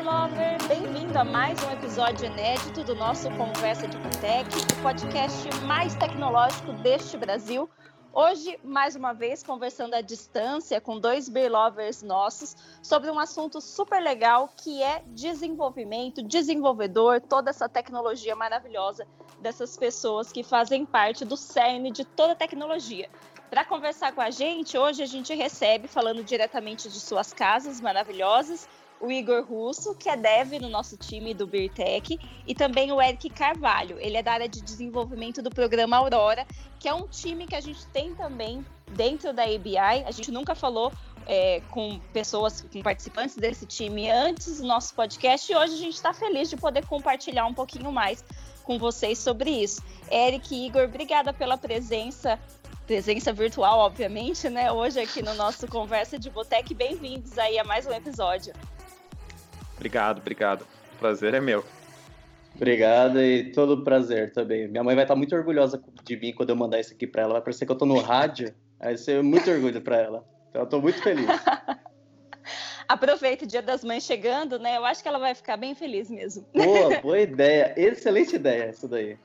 Lover! Bem-vindo a mais um episódio inédito do nosso Conversa de Botec, o podcast mais tecnológico deste Brasil. Hoje, mais uma vez, conversando à distância com dois Lovers nossos sobre um assunto super legal que é desenvolvimento, desenvolvedor, toda essa tecnologia maravilhosa dessas pessoas que fazem parte do cerne de toda a tecnologia. Para conversar com a gente, hoje a gente recebe, falando diretamente de suas casas maravilhosas, o Igor Russo, que é dev no nosso time do Birtech, e também o Eric Carvalho. Ele é da área de desenvolvimento do programa Aurora, que é um time que a gente tem também dentro da ABI. A gente nunca falou é, com pessoas, com participantes desse time antes do nosso podcast, e hoje a gente está feliz de poder compartilhar um pouquinho mais com vocês sobre isso. Eric e Igor, obrigada pela presença presença virtual, obviamente, né? Hoje aqui no nosso Conversa de Botec. Bem-vindos aí a mais um episódio. Obrigado, obrigado. O prazer é meu. Obrigado e todo prazer também. Minha mãe vai estar muito orgulhosa de mim quando eu mandar isso aqui para ela. Vai parecer que eu tô no rádio. Vai ser muito orgulho para ela. Então eu tô muito feliz. Aproveita o Dia das Mães chegando, né? Eu acho que ela vai ficar bem feliz mesmo. Boa, boa ideia. Excelente ideia isso daí.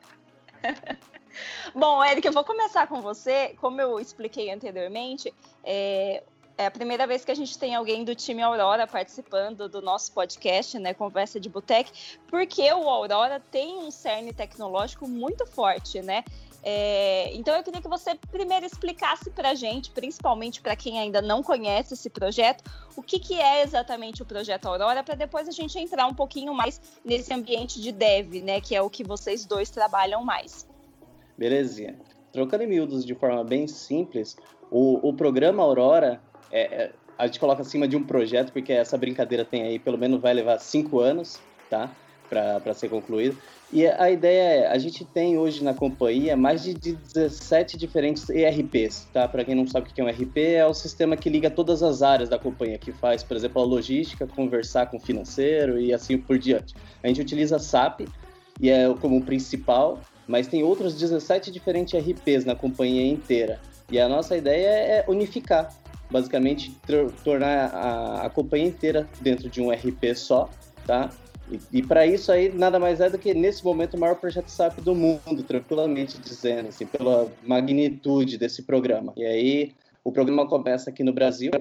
Bom, Eric, eu vou começar com você. Como eu expliquei anteriormente, é, é a primeira vez que a gente tem alguém do time Aurora participando do nosso podcast, né, Conversa de Botec, porque o Aurora tem um cerne tecnológico muito forte, né? É, então eu queria que você primeiro explicasse para a gente, principalmente para quem ainda não conhece esse projeto, o que, que é exatamente o projeto Aurora, para depois a gente entrar um pouquinho mais nesse ambiente de dev, né, que é o que vocês dois trabalham mais. Belezinha. Trocando em miúdos de forma bem simples, o, o programa Aurora, é, é, a gente coloca acima de um projeto, porque essa brincadeira tem aí, pelo menos vai levar cinco anos, tá? Para ser concluído. E a ideia é, a gente tem hoje na companhia mais de 17 diferentes ERPs, tá? Para quem não sabe o que é um ERP, é o sistema que liga todas as áreas da companhia, que faz, por exemplo, a logística, conversar com o financeiro e assim por diante. A gente utiliza SAP e é como principal, mas tem outros 17 diferentes RPs na companhia inteira. E a nossa ideia é unificar, basicamente tornar a, a companhia inteira dentro de um RP só, tá? E, e para isso aí nada mais é do que nesse momento o maior projeto SAP do mundo, tranquilamente dizendo, assim, pela magnitude desse programa. E aí o programa começa aqui no Brasil.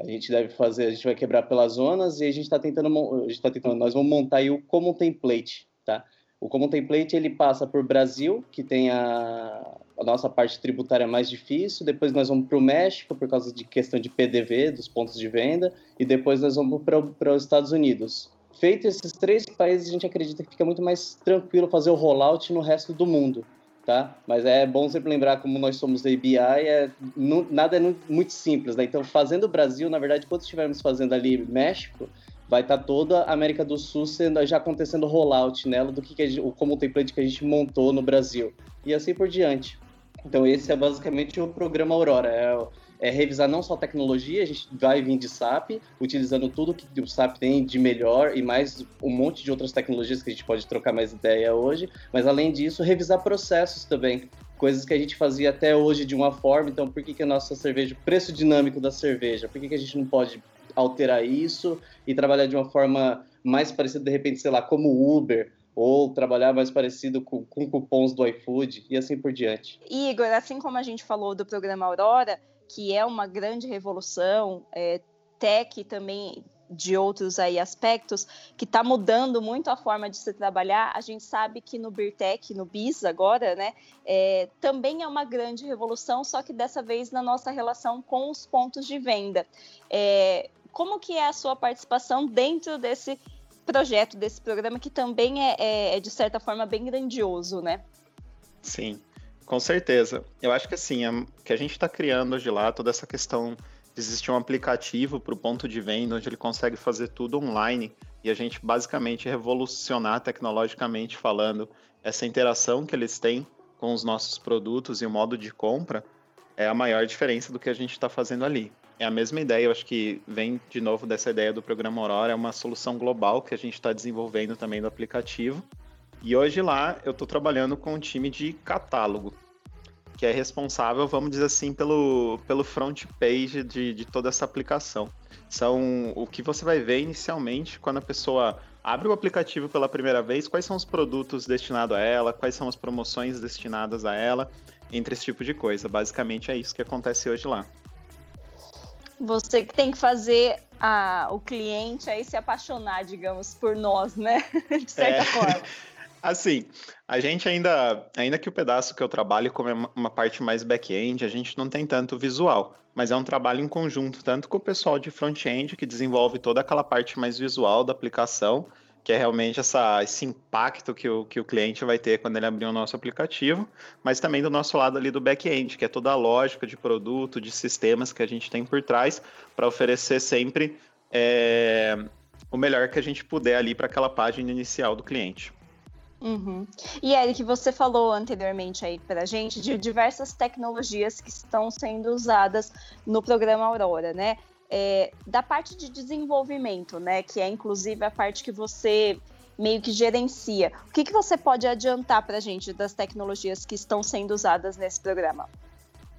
A gente deve fazer, a gente vai quebrar pelas zonas e a gente está tentando, a gente tá tentando, nós vamos montar aí o Common Template, tá? O Common Template ele passa por Brasil, que tem a, a nossa parte tributária mais difícil, depois nós vamos para o México por causa de questão de PDV, dos pontos de venda, e depois nós vamos para os Estados Unidos. Feito esses três países, a gente acredita que fica muito mais tranquilo fazer o rollout no resto do mundo, tá? Mas é bom sempre lembrar como nós somos da ABI, é, não, nada é muito simples, né? Então, fazendo o Brasil, na verdade, quando estivermos fazendo ali México, vai estar tá toda a América do Sul sendo, já acontecendo rollout nela do que, que gente, como o template que a gente montou no Brasil e assim por diante. Então esse é basicamente o programa Aurora, é, é revisar não só tecnologia, a gente vai vir de SAP, utilizando tudo que o SAP tem de melhor e mais um monte de outras tecnologias que a gente pode trocar mais ideia hoje, mas além disso, revisar processos também, coisas que a gente fazia até hoje de uma forma, então por que, que a nossa cerveja, o preço dinâmico da cerveja, por que, que a gente não pode alterar isso e trabalhar de uma forma mais parecida, de repente, sei lá, como Uber, ou trabalhar mais parecido com, com cupons do iFood e assim por diante. Igor, assim como a gente falou do programa Aurora, que é uma grande revolução, é, tech também de outros aí aspectos que está mudando muito a forma de se trabalhar. A gente sabe que no Birtech, no BIS agora, né, é, também é uma grande revolução, só que dessa vez na nossa relação com os pontos de venda. É, como que é a sua participação dentro desse projeto, desse programa, que também é, é, é de certa forma bem grandioso, né? Sim, com certeza. Eu acho que assim, o que a gente está criando hoje lá, toda essa questão de existir um aplicativo para o ponto de venda, onde ele consegue fazer tudo online, e a gente basicamente revolucionar tecnologicamente falando essa interação que eles têm com os nossos produtos e o modo de compra, é a maior diferença do que a gente está fazendo ali. É a mesma ideia, eu acho que vem de novo dessa ideia do programa Aurora, é uma solução global que a gente está desenvolvendo também do aplicativo. E hoje lá eu estou trabalhando com um time de catálogo. que é responsável, vamos dizer assim, pelo, pelo front page de, de toda essa aplicação. São o que você vai ver inicialmente quando a pessoa abre o aplicativo pela primeira vez, quais são os produtos destinados a ela, quais são as promoções destinadas a ela, entre esse tipo de coisa. Basicamente é isso que acontece hoje lá. Você que tem que fazer a, o cliente aí se apaixonar, digamos, por nós, né? De certa é. forma. Assim, a gente ainda, ainda que o pedaço que eu trabalho como é uma parte mais back-end, a gente não tem tanto visual, mas é um trabalho em conjunto, tanto com o pessoal de front-end, que desenvolve toda aquela parte mais visual da aplicação, que é realmente essa, esse impacto que o, que o cliente vai ter quando ele abrir o nosso aplicativo, mas também do nosso lado ali do back-end, que é toda a lógica de produto, de sistemas que a gente tem por trás, para oferecer sempre é, o melhor que a gente puder ali para aquela página inicial do cliente. Uhum. E Eric, você falou anteriormente aí para a gente de diversas tecnologias que estão sendo usadas no programa Aurora, né? É, da parte de desenvolvimento, né? Que é inclusive a parte que você meio que gerencia. O que, que você pode adiantar para a gente das tecnologias que estão sendo usadas nesse programa?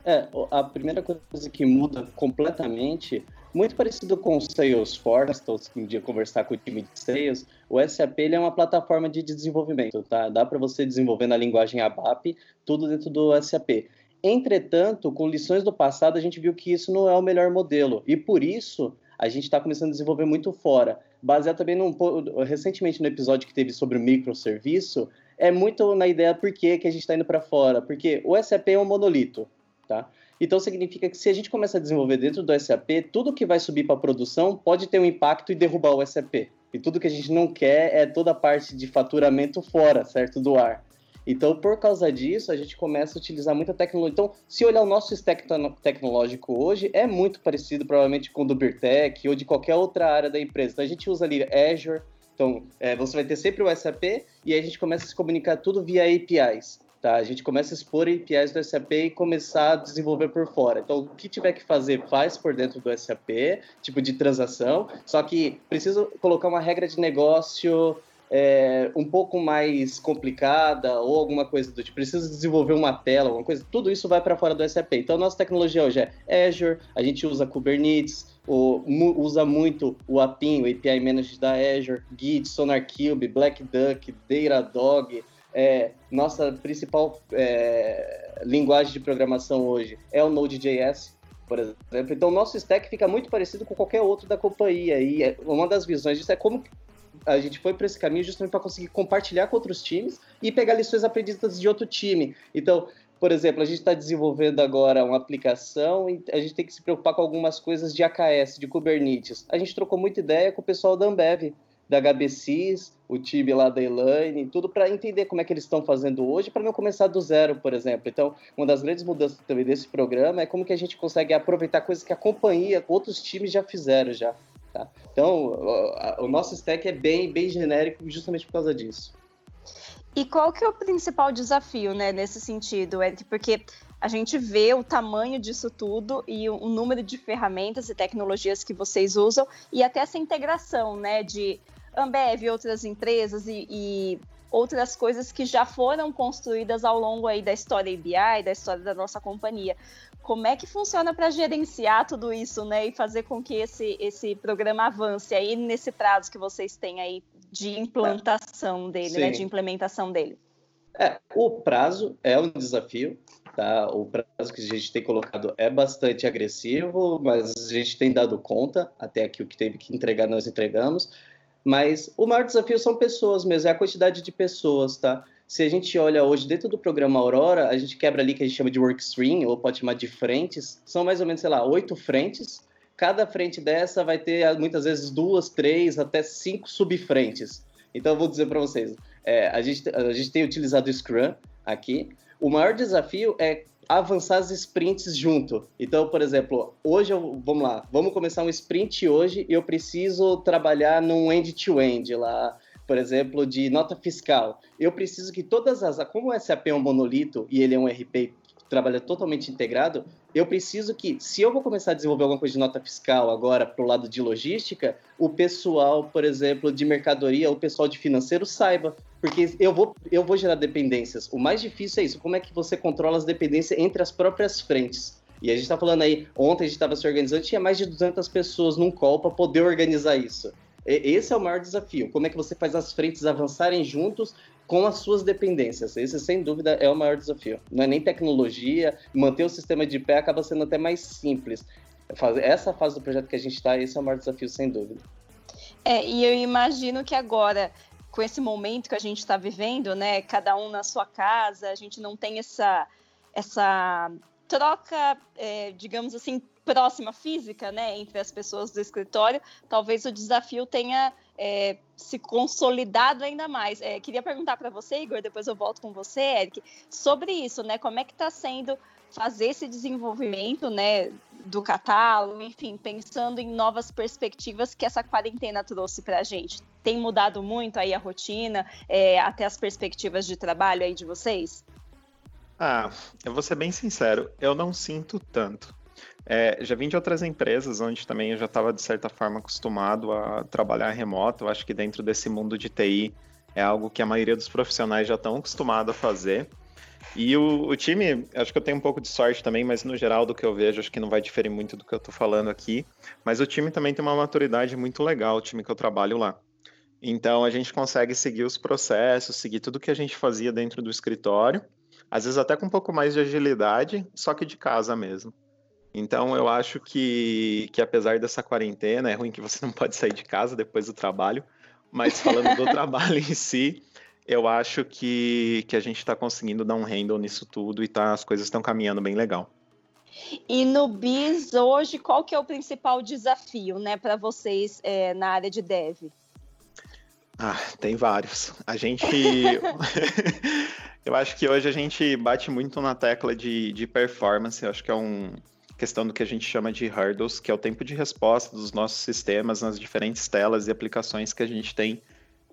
É, a primeira coisa que muda completamente muito parecido com o Salesforce, estou um dia conversar com o time de Sales, o SAP ele é uma plataforma de desenvolvimento, tá? Dá para você desenvolver na linguagem ABAP, tudo dentro do SAP. Entretanto, com lições do passado, a gente viu que isso não é o melhor modelo, e por isso a gente está começando a desenvolver muito fora. Baseado também num, recentemente no episódio que teve sobre o microserviço, é muito na ideia por que, que a gente está indo para fora, porque o SAP é um monolito, tá? Então significa que se a gente começa a desenvolver dentro do SAP, tudo que vai subir para produção pode ter um impacto e derrubar o SAP. E tudo que a gente não quer é toda a parte de faturamento fora, certo, do ar. Então, por causa disso, a gente começa a utilizar muita tecnologia. Então, se olhar o nosso stack tecnológico hoje, é muito parecido provavelmente com o do Birtec ou de qualquer outra área da empresa. Então, a gente usa ali Azure, então é, você vai ter sempre o SAP e aí a gente começa a se comunicar tudo via APIs. Tá? A gente começa a expor APIs do SAP e começar a desenvolver por fora. Então, o que tiver que fazer, faz por dentro do SAP, tipo de transação, só que preciso colocar uma regra de negócio é, um pouco mais complicada ou alguma coisa do tipo, preciso desenvolver uma tela, alguma coisa, tudo isso vai para fora do SAP. Então, nossa tecnologia hoje é Azure, a gente usa Kubernetes, o, usa muito o APIM, o API Manager da Azure, Git, SonarQube, Black Duck, Datadog, é, nossa principal é, linguagem de programação hoje é o Node.js, por exemplo. Então, nosso stack fica muito parecido com qualquer outro da companhia. E é, uma das visões disso é como a gente foi para esse caminho justamente para conseguir compartilhar com outros times e pegar lições aprendidas de outro time. Então, por exemplo, a gente está desenvolvendo agora uma aplicação e a gente tem que se preocupar com algumas coisas de AKS, de Kubernetes. A gente trocou muita ideia com o pessoal da Ambev da HBCs, o time lá da Elaine, tudo para entender como é que eles estão fazendo hoje, para não começar do zero, por exemplo. Então, uma das grandes mudanças também desse programa é como que a gente consegue aproveitar coisas que a companhia, outros times já fizeram já. Tá? Então, o, nosso stack é bem, bem genérico justamente por causa disso. E qual que é o principal desafio, né, nesse sentido, Eric? Porque a gente vê o tamanho disso tudo e o, número de ferramentas e tecnologias que vocês usam e até essa integração, né, de Ambev outras empresas e, e, outras coisas que já foram construídas ao longo aí da história ABI, da história da nossa companhia. Como é que funciona para gerenciar tudo isso, né, e fazer com que esse, esse programa avance aí nesse prazo que vocês têm aí de implantação dele, né, de implementação dele? É, o prazo é um desafio, tá? O prazo que a gente tem colocado é bastante agressivo, mas a gente tem dado conta, até aqui o que teve que entregar nós entregamos. Mas o maior desafio são pessoas mesmo, é a quantidade de pessoas, tá? Se a gente olha hoje dentro do programa Aurora, a gente quebra ali que a gente chama de workstream, ou pode chamar de frentes, são mais ou menos, sei lá, oito frentes. Cada frente dessa vai ter muitas vezes duas, três, até cinco subfrentes. Então, eu vou dizer para vocês, é, a, gente, a gente tem utilizado o Scrum aqui. O maior desafio é avançar as sprints junto. Então, por exemplo, hoje eu, vamos lá, vamos começar um sprint hoje e eu preciso trabalhar num end-to-end -end lá, por exemplo, de nota fiscal. Eu preciso que todas as, como o SAP é um monolito e ele é um RP trabalha totalmente integrado, eu preciso que, se eu vou começar a desenvolver alguma coisa de nota fiscal agora para o lado de logística, o pessoal, por exemplo, de mercadoria, o pessoal de financeiro saiba. Porque eu vou, eu vou gerar dependências. O mais difícil é isso, como é que você controla as dependências entre as próprias frentes. E a gente está falando aí, ontem a gente estava se organizando, tinha mais de 200 pessoas num call para poder organizar isso. Esse é o maior desafio. Como é que você faz as frentes avançarem juntos com as suas dependências. Esse, sem dúvida, é o maior desafio. Não é nem tecnologia, manter o sistema de pé acaba sendo até mais simples. Essa fase do projeto que a gente está, esse é o maior desafio, sem dúvida. É, e eu imagino que agora, com esse momento que a gente está vivendo, né, cada um na sua casa, a gente não tem essa, essa troca, é, digamos assim, próxima física, né, entre as pessoas do escritório, talvez o desafio tenha é, se consolidado ainda mais. É, queria perguntar para você, Igor, depois eu volto com você, Eric, sobre isso, né? Como é que está sendo fazer esse desenvolvimento, né, do catálogo, enfim, pensando em novas perspectivas que essa quarentena trouxe para a gente. Tem mudado muito aí a rotina, é, até as perspectivas de trabalho aí de vocês? Ah, eu vou ser bem sincero, eu não sinto tanto. É, já vim de outras empresas onde também eu já estava, de certa forma, acostumado a trabalhar remoto. Eu acho que dentro desse mundo de TI é algo que a maioria dos profissionais já estão acostumados a fazer. E o, o, time, acho que eu tenho um pouco de sorte também, mas no geral do que eu vejo, acho que não vai diferir muito do que eu estou falando aqui. Mas o time também tem uma maturidade muito legal, o time que eu trabalho lá. Então a gente consegue seguir os processos, seguir tudo que a gente fazia dentro do escritório, às vezes até com um pouco mais de agilidade, só que de casa mesmo. Então eu acho que, que apesar dessa quarentena, é ruim que você não pode sair de casa depois do trabalho, mas falando do trabalho em si, eu acho que, que a gente está conseguindo dar um handle nisso tudo e tá, as coisas estão caminhando bem legal. E no BIS hoje, qual que é o principal desafio né, para vocês é, na área de dev? Ah, tem vários. A gente. eu acho que hoje a gente bate muito na tecla de, de performance. Eu acho que é um, questão do que a gente chama de hurdles, que é o tempo de resposta dos nossos sistemas nas diferentes telas e aplicações que a gente tem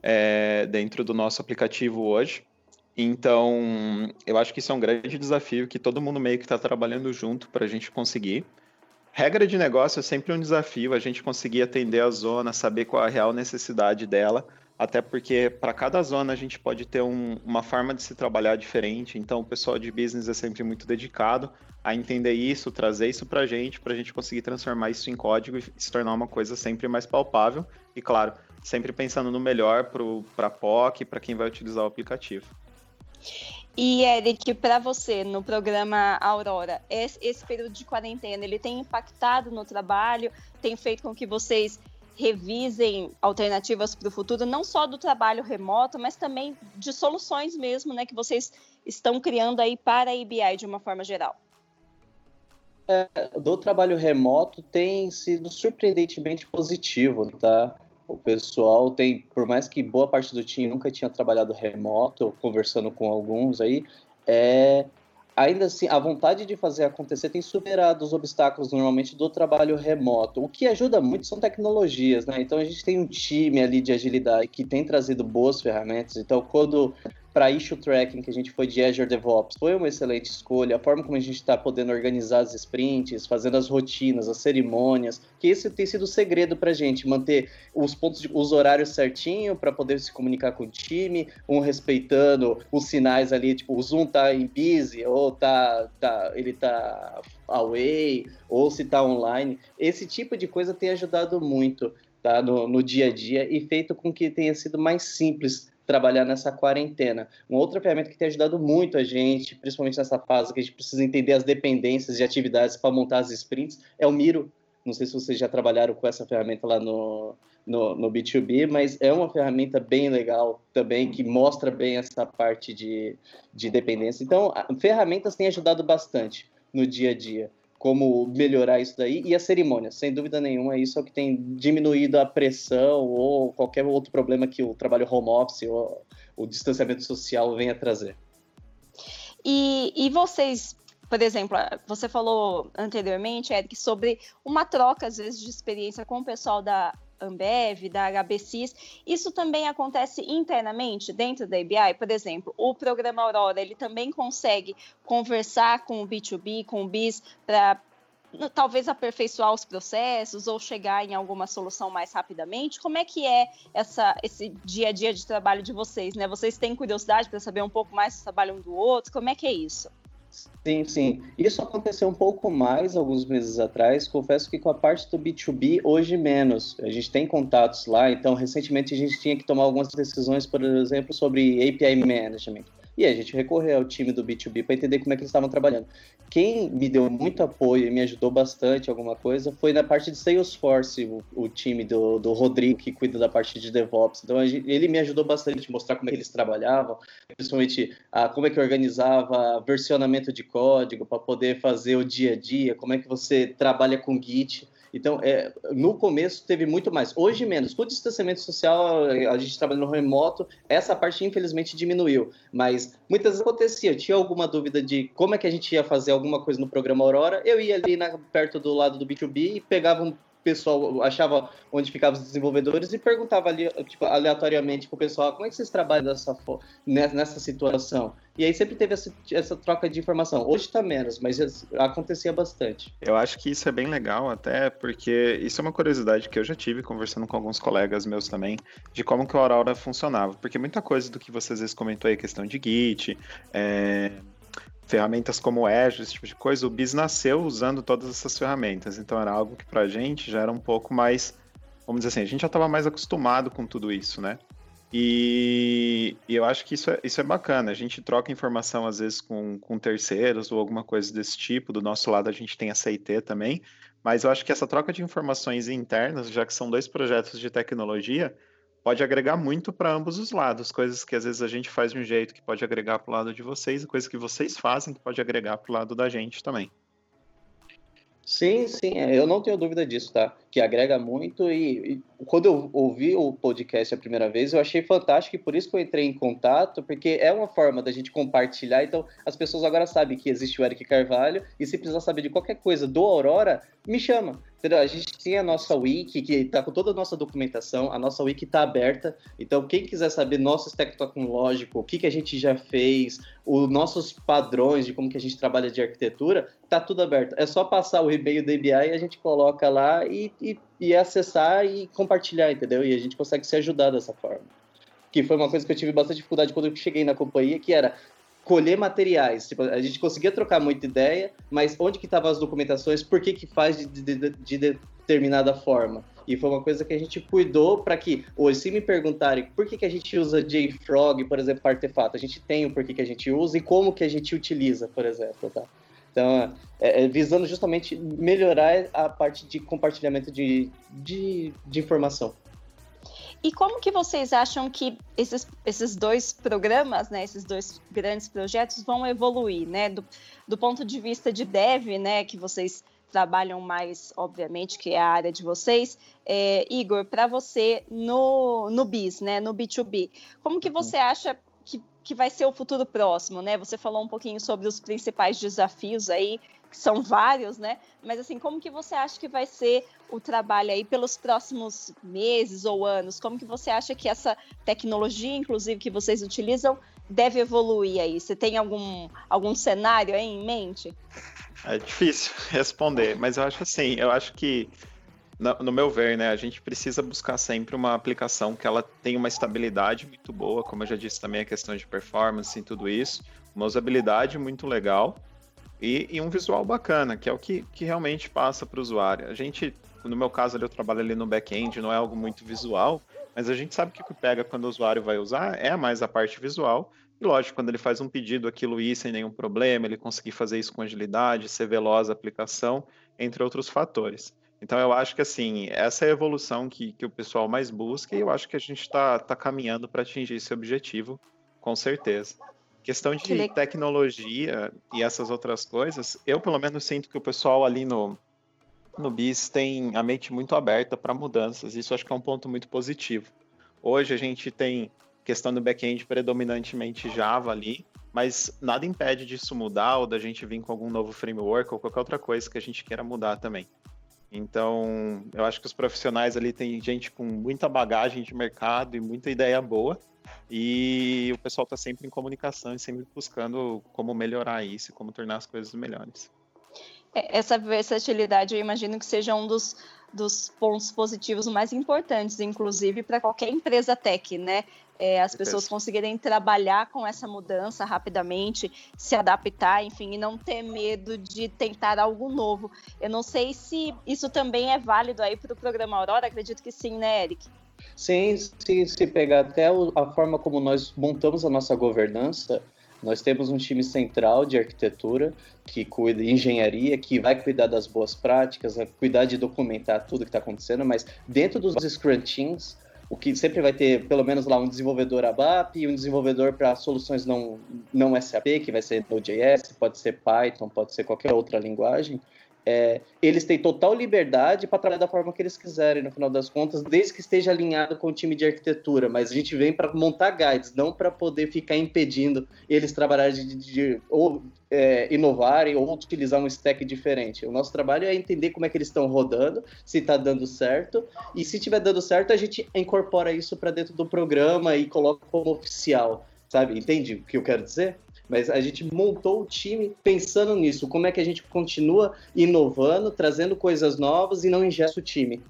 é, dentro do nosso aplicativo hoje. Então, eu acho que isso é um grande desafio que todo mundo meio que está trabalhando junto para a gente conseguir. Regra de negócio é sempre um desafio, a gente conseguir atender a zona, saber qual a real necessidade dela, até porque para cada zona a gente pode ter um, uma forma de se trabalhar diferente. Então, o pessoal de business é sempre muito dedicado a entender isso, trazer isso para a gente, para a gente conseguir transformar isso em código e se tornar uma coisa sempre mais palpável. E, claro, sempre pensando no melhor para a POC, para quem vai utilizar o aplicativo. E Eric, para você, no programa Aurora, esse, esse, período de quarentena, ele tem impactado no trabalho, tem feito com que vocês revisem alternativas para o futuro, não só do trabalho remoto, mas também de soluções mesmo, né, que vocês estão criando aí para a IBI de uma forma geral? É, do trabalho remoto tem sido surpreendentemente positivo, tá? O pessoal tem, por mais que boa parte do time nunca tinha trabalhado remoto, conversando com alguns aí, é, ainda assim, a vontade de fazer acontecer tem superado os obstáculos normalmente do trabalho remoto. O que ajuda muito são tecnologias, né? Então a gente tem um time ali de agilidade que tem trazido boas ferramentas. Então, quando para issue tracking, que a gente foi de Azure DevOps, foi uma excelente escolha. A forma como a gente está podendo organizar as sprints, fazendo as rotinas, as cerimônias, que esse tem sido o segredo para a gente, manter os pontos, de, os horários certinho para poder se comunicar com o time, um respeitando os sinais ali, tipo, o Zoom tá em busy, ou tá, tá ele tá away, ou se tá online. Esse tipo de coisa tem ajudado muito. Tá, no, no dia a dia e feito com que tenha sido mais simples trabalhar nessa quarentena. Uma outra ferramenta que tem ajudado muito a gente, principalmente nessa fase que a gente precisa entender as dependências de atividades para montar as sprints, é o Miro. Não sei se vocês já trabalharam com essa ferramenta lá no, no, no B2B, mas é uma ferramenta bem legal também, que mostra bem essa parte de, de dependência. Então, ferramentas têm ajudado bastante no dia a dia como melhorar isso daí. E a cerimônia, sem dúvida nenhuma, isso é o que tem diminuído a pressão ou qualquer outro problema que o trabalho home office ou o distanciamento social venha trazer. E, e vocês, por exemplo, você falou anteriormente, Eric, sobre uma troca, às vezes, de experiência com o pessoal da Ambev, da HBCIS, isso também acontece internamente dentro da ABI? Por exemplo, o programa Aurora, ele também consegue conversar com o B2B, com o BIS, para talvez aperfeiçoar os processos ou chegar em alguma solução mais rapidamente? Como é que é essa, esse dia a dia de trabalho de vocês? Né? Vocês têm curiosidade para saber um pouco mais do trabalho um do outro? Como é que é isso? Sim, sim. Isso aconteceu um pouco mais alguns meses atrás. Confesso que com a parte do B2B, hoje menos. A gente tem contatos lá, então recentemente a gente tinha que tomar algumas decisões, por exemplo, sobre API Management. E a gente recorreu ao time do B2B para entender como é que eles estavam trabalhando. Quem me deu muito apoio e me ajudou bastante alguma coisa foi na parte de Salesforce, o, o time do, do Rodrigo, que cuida da parte de DevOps. Então, gente, ele me ajudou bastante a mostrar como é que eles trabalhavam, principalmente como é que organizava versionamento de código para poder fazer o dia a dia, como é que você trabalha com Git. Então, é, no começo teve muito mais. Hoje menos. Com o distanciamento social, a gente trabalha no remoto, essa parte infelizmente diminuiu. Mas muitas vezes acontecia. Tinha alguma dúvida de como é que a gente ia fazer alguma coisa no programa Aurora. Eu ia ali na, perto do lado do B2B e pegava um pessoal achava onde ficavam os desenvolvedores e perguntava ali, tipo, aleatoriamente pro pessoal como é que vocês trabalham dessa, nessa situação. E aí sempre teve essa, essa troca de informação. Hoje está menos, mas acontecia bastante. Eu acho que isso é bem legal, até porque isso é uma curiosidade que eu já tive conversando com alguns colegas meus também, de como que o Aurora funcionava. Porque muita coisa do que você às vezes comentou aí, questão de Git, é, ferramentas como Azure, esse tipo de coisa, o BIS nasceu usando todas essas ferramentas. Então era algo que para a gente já era um pouco mais, vamos dizer assim, a gente já estava mais acostumado com tudo isso, né? E, e, eu acho que isso é, isso é bacana. A gente troca informação às vezes com, com terceiros ou alguma coisa desse tipo. Do nosso lado a gente tem a CIT também. Mas eu acho que essa troca de informações internas, já que são dois projetos de tecnologia, pode agregar muito para ambos os lados. Coisas que às vezes a gente faz de um jeito que pode agregar para o lado de vocês, e coisas que vocês fazem que pode agregar para o lado da gente também. Sim, sim, é, eu não tenho dúvida disso, tá? Que agrega muito e, e, quando eu ouvi o podcast a primeira vez, eu achei fantástico e por isso que eu entrei em contato, porque é uma forma da gente compartilhar, então as pessoas agora sabem que existe o Eric Carvalho e se precisar saber de qualquer coisa do Aurora, me chama. Entendeu? A gente tem a nossa wiki, que está com toda a nossa documentação, a nossa wiki está aberta, então quem quiser saber nosso stack tecnológico, o que, que a gente já fez, os nossos padrões de como que a gente trabalha de arquitetura, tá tudo aberto. É só passar o e-mail do ABI e a gente coloca lá e, e, e acessar e compartilhar, entendeu? E a gente consegue se ajudar dessa forma que foi uma coisa que eu tive bastante dificuldade quando eu cheguei na companhia, que era colher materiais. Tipo, a gente conseguia trocar muita ideia, mas onde que estavam as documentações, por que que faz de, de, de, determinada forma. E foi uma coisa que a gente cuidou para que, hoje, se me perguntarem por que, que a gente usa JFrog, por exemplo, para artefato, a gente tem o porquê que a gente usa e como que a gente utiliza, por exemplo, tá? Então, é, é, visando justamente melhorar a parte de compartilhamento de, de, de informação. E como que vocês acham que esses, esses dois programas, né, esses dois grandes projetos vão evoluir, né, do, do ponto de vista de dev, né, que vocês trabalham mais, obviamente, que é a área de vocês. É, Igor, para você no, no BIS, né, no B2B, como que você acha que, que vai ser o futuro próximo, né? Você falou um pouquinho sobre os principais desafios aí que são vários, né? Mas assim, como que você acha que vai ser o trabalho aí pelos próximos meses ou anos? Como que você acha que essa tecnologia, inclusive, que vocês utilizam, deve evoluir aí? Você tem algum, algum cenário aí em mente? É difícil responder, mas eu acho assim, eu acho que no meu ver, né, a gente precisa buscar sempre uma aplicação que ela tenha uma estabilidade muito boa, como eu já disse também a questão de performance e tudo isso, uma usabilidade muito legal e, e um visual bacana, que é o que, que realmente passa para o usuário. A gente, no meu caso, ali, eu trabalho ali no back-end, não é algo muito visual, mas a gente sabe que o que pega quando o usuário vai usar é mais a parte visual. E lógico, quando ele faz um pedido, aquilo ir sem nenhum problema, ele conseguir fazer isso com agilidade, ser veloz a aplicação, entre outros fatores. Então eu acho que assim, essa é a evolução que, que o pessoal mais busca e eu acho que a gente está tá caminhando para atingir esse objetivo, com certeza. Questão de tecnologia e essas outras coisas, eu pelo menos sinto que o pessoal ali no, no BIS tem a mente muito aberta para mudanças. Isso acho que é um ponto muito positivo. Hoje a gente tem questão do back-end predominantemente Java ali, mas nada impede disso mudar ou da gente vir com algum novo framework ou qualquer outra coisa que a gente queira mudar também. Então, eu acho que os profissionais ali tem gente com muita bagagem de mercado e muita ideia boa. E o pessoal está sempre em comunicação e sempre buscando como melhorar isso, como tornar as coisas melhores. É, essa versatilidade, eu imagino que seja um dos, dos pontos positivos mais importantes, inclusive para qualquer empresa tech, né? É, as pessoas conseguirem trabalhar com essa mudança rapidamente, se adaptar, enfim, e não ter medo de tentar algo novo. Eu não sei se isso também é válido aí para o programa Aurora, acredito que sim, né, Eric? Sim, se, se pegar até a forma como nós montamos a nossa governança, nós temos um time central de arquitetura que cuida de engenharia, que vai cuidar das boas práticas, vai cuidar de documentar tudo que está acontecendo, mas dentro dos Scrum Teams, o que sempre vai ter pelo menos lá um desenvolvedor ABAP e um desenvolvedor para soluções não, não SAP, que vai ser Node.js, pode ser Python, pode ser qualquer outra linguagem é, eles têm total liberdade para trabalhar da forma que eles quiserem, no final das contas, desde que esteja alinhado com o time de arquitetura. Mas a gente vem para montar guides, não para poder ficar impedindo eles trabalharem de, de, de ou é, inovarem ou utilizar um stack diferente. O nosso trabalho é entender como é que eles estão rodando, se está dando certo, e se estiver dando certo, a gente incorpora isso para dentro do programa e coloca como oficial, sabe? Entende o que eu quero dizer? Mas a gente montou o time pensando nisso, como é que a gente continua inovando, trazendo coisas novas e não ingesta o time.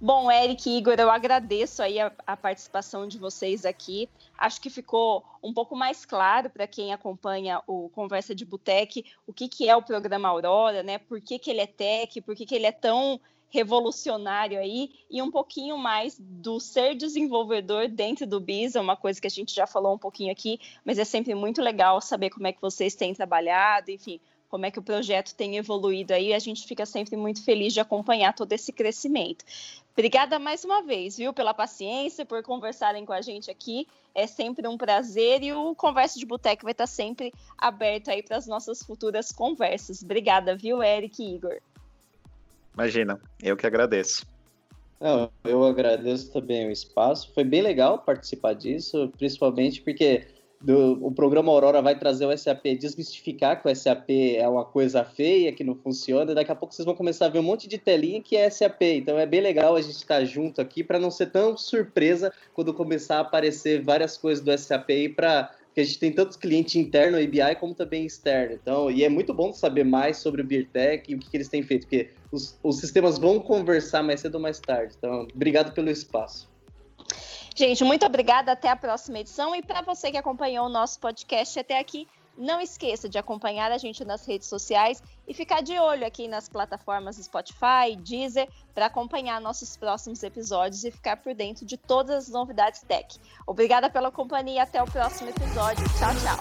Bom, Eric e Igor, eu agradeço aí a, a, participação de vocês aqui. Acho que ficou um pouco mais claro para quem acompanha o Conversa de Botec o que, que é o programa Aurora, né? Por que, que ele é tech, por que, que ele é tão revolucionário aí e um pouquinho mais do ser desenvolvedor dentro do BIS, é uma coisa que a gente já falou um pouquinho aqui, mas é sempre muito legal saber como é que vocês têm trabalhado, enfim, como é que o projeto tem evoluído aí, a gente fica sempre muito feliz de acompanhar todo esse crescimento. Obrigada mais uma vez, viu, pela paciência, por conversarem com a gente aqui. É sempre um prazer e o Conversa de Boteco vai estar sempre aberto aí para as nossas futuras conversas. Obrigada, viu, Eric e Igor. Imagina, eu que agradeço. Não, eu agradeço também o espaço. Foi bem legal participar disso, principalmente porque do, o programa Aurora vai trazer o SAP, desmistificar que o SAP é uma coisa feia, que não funciona, e daqui a pouco vocês vão começar a ver um monte de telinha que é SAP. Então é bem legal a gente estar junto aqui para não ser tão surpresa quando começar a aparecer várias coisas do SAP para porque a gente tem tantos clientes interno ABI como também externo. Então, e é muito bom saber mais sobre o BeerTech e o que, que eles têm feito, porque os, os sistemas vão conversar mais cedo ou mais tarde. Então, obrigado pelo espaço. Gente, muito obrigada. Até a próxima edição. E para você que acompanhou o nosso podcast até aqui, não esqueça de acompanhar a gente nas redes sociais e ficar de olho aqui nas plataformas Spotify, Deezer, para acompanhar nossos próximos episódios e ficar por dentro de todas as novidades tech. Obrigada pela companhia até o próximo episódio. Tchau, tchau.